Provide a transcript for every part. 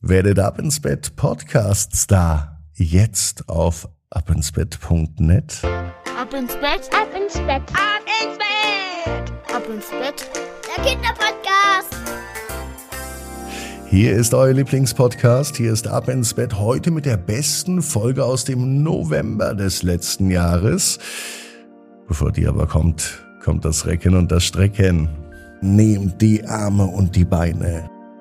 Werdet ab ins Bett Podcast Star. Jetzt auf abinsbett.net. Ab ins Bett, ab ins Bett, ab ins Bett, ab ins Bett. Der Kinderpodcast. Hier ist euer Lieblingspodcast. Hier ist Ab ins Bett heute mit der besten Folge aus dem November des letzten Jahres. Bevor die aber kommt, kommt das Recken und das Strecken. Nehmt die Arme und die Beine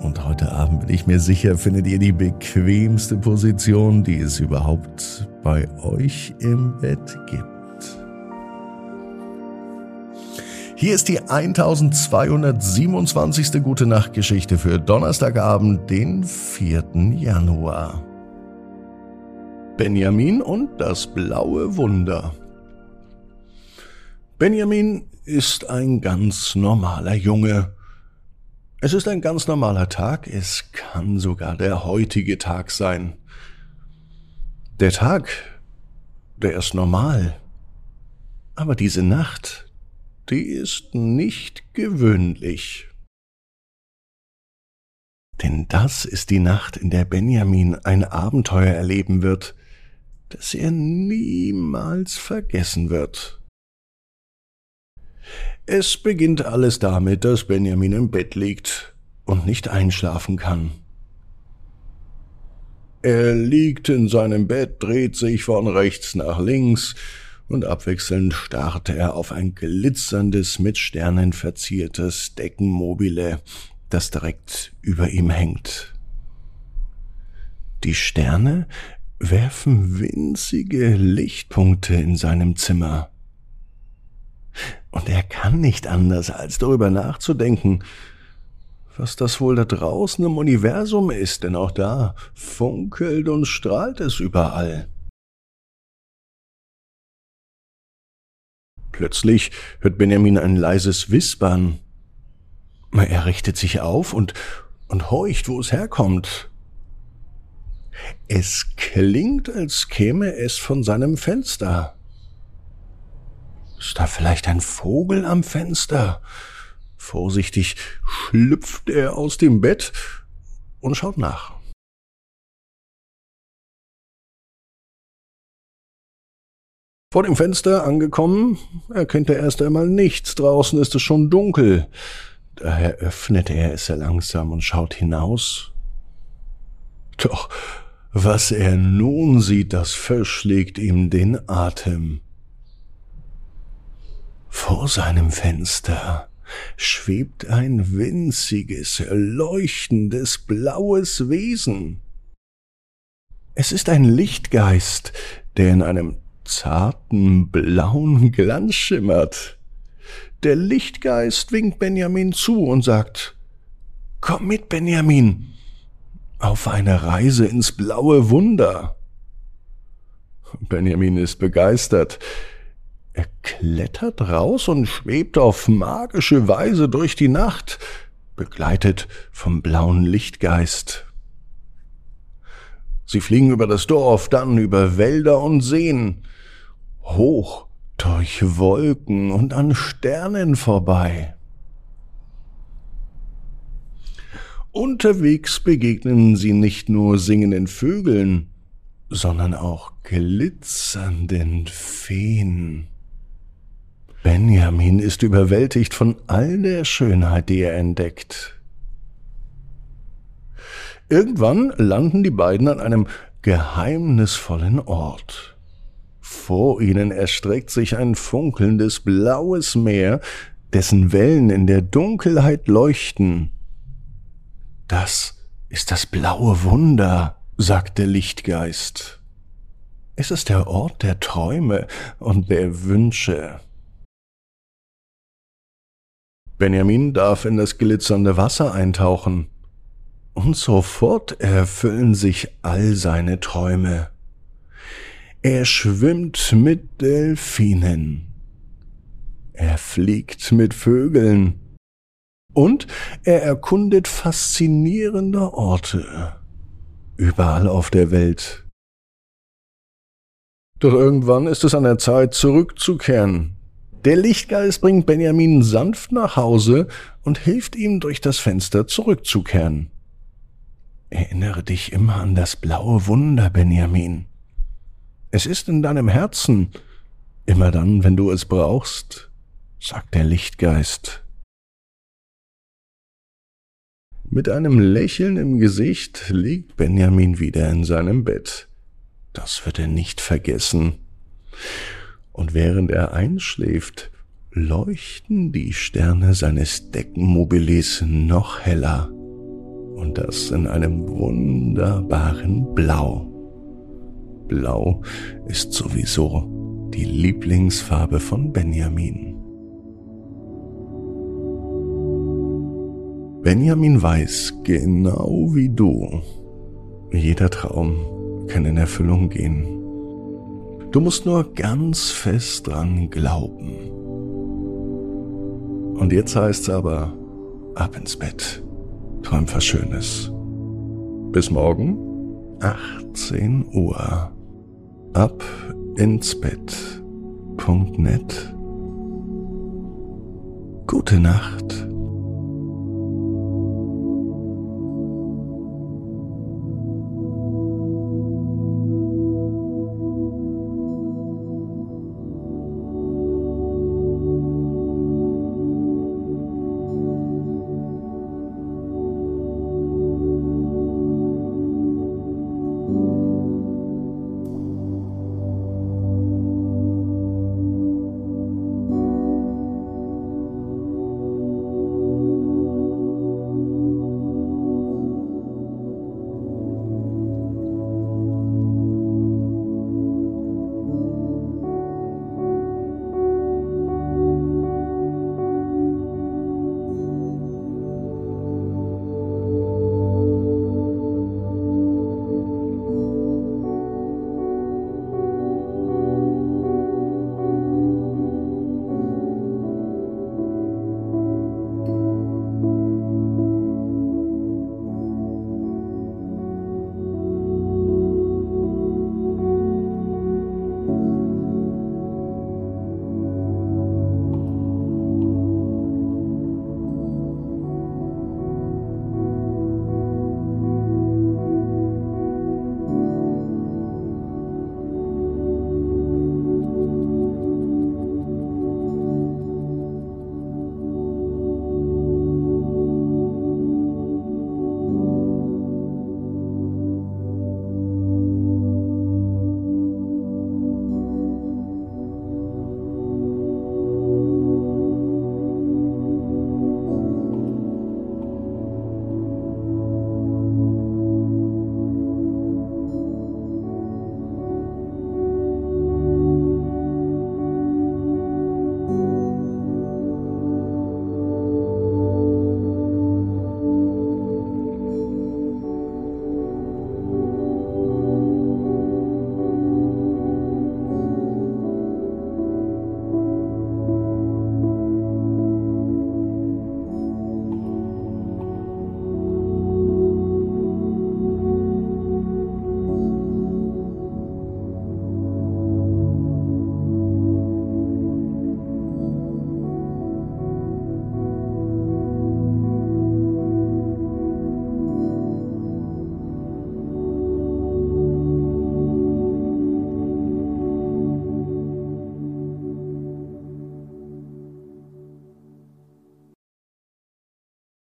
Und heute Abend bin ich mir sicher, findet ihr die bequemste Position, die es überhaupt bei euch im Bett gibt. Hier ist die 1227. Gute Nacht Geschichte für Donnerstagabend, den 4. Januar. Benjamin und das blaue Wunder. Benjamin ist ein ganz normaler Junge es ist ein ganz normaler Tag, es kann sogar der heutige Tag sein. Der Tag, der ist normal. Aber diese Nacht, die ist nicht gewöhnlich. Denn das ist die Nacht, in der Benjamin ein Abenteuer erleben wird, das er niemals vergessen wird. Es beginnt alles damit, dass Benjamin im Bett liegt und nicht einschlafen kann. Er liegt in seinem Bett, dreht sich von rechts nach links, und abwechselnd starrt er auf ein glitzerndes, mit Sternen verziertes Deckenmobile, das direkt über ihm hängt. Die Sterne werfen winzige Lichtpunkte in seinem Zimmer. Und er kann nicht anders, als darüber nachzudenken, was das wohl da draußen im Universum ist, denn auch da funkelt und strahlt es überall. Plötzlich hört Benjamin ein leises Wispern. Er richtet sich auf und, und horcht, wo es herkommt. Es klingt, als käme es von seinem Fenster. Ist da vielleicht ein Vogel am Fenster? Vorsichtig schlüpft er aus dem Bett und schaut nach. Vor dem Fenster angekommen, erkennt er erst einmal nichts. Draußen ist es schon dunkel. Daher öffnet er es langsam und schaut hinaus. Doch was er nun sieht, das verschlägt ihm den Atem. Vor seinem Fenster schwebt ein winziges, leuchtendes, blaues Wesen. Es ist ein Lichtgeist, der in einem zarten, blauen Glanz schimmert. Der Lichtgeist winkt Benjamin zu und sagt, Komm mit, Benjamin, auf eine Reise ins blaue Wunder. Benjamin ist begeistert. Er klettert raus und schwebt auf magische Weise durch die Nacht, begleitet vom blauen Lichtgeist. Sie fliegen über das Dorf, dann über Wälder und Seen, hoch durch Wolken und an Sternen vorbei. Unterwegs begegnen sie nicht nur singenden Vögeln, sondern auch glitzernden Feen. Benjamin ist überwältigt von all der Schönheit, die er entdeckt. Irgendwann landen die beiden an einem geheimnisvollen Ort. Vor ihnen erstreckt sich ein funkelndes blaues Meer, dessen Wellen in der Dunkelheit leuchten. Das ist das blaue Wunder, sagt der Lichtgeist. Es ist der Ort der Träume und der Wünsche. Benjamin darf in das glitzernde Wasser eintauchen. Und sofort erfüllen sich all seine Träume. Er schwimmt mit Delfinen. Er fliegt mit Vögeln. Und er erkundet faszinierende Orte. Überall auf der Welt. Doch irgendwann ist es an der Zeit, zurückzukehren. Der Lichtgeist bringt Benjamin sanft nach Hause und hilft ihm durch das Fenster zurückzukehren. Erinnere dich immer an das blaue Wunder, Benjamin. Es ist in deinem Herzen, immer dann, wenn du es brauchst, sagt der Lichtgeist. Mit einem Lächeln im Gesicht liegt Benjamin wieder in seinem Bett. Das wird er nicht vergessen. Und während er einschläft, leuchten die Sterne seines Deckenmobilis noch heller und das in einem wunderbaren Blau. Blau ist sowieso die Lieblingsfarbe von Benjamin. Benjamin weiß, genau wie du, jeder Traum kann in Erfüllung gehen. Du musst nur ganz fest dran glauben. Und jetzt heißt's aber, ab ins Bett. Träum was Schönes. Bis morgen, 18 Uhr. Ab ins Bett.net. Gute Nacht.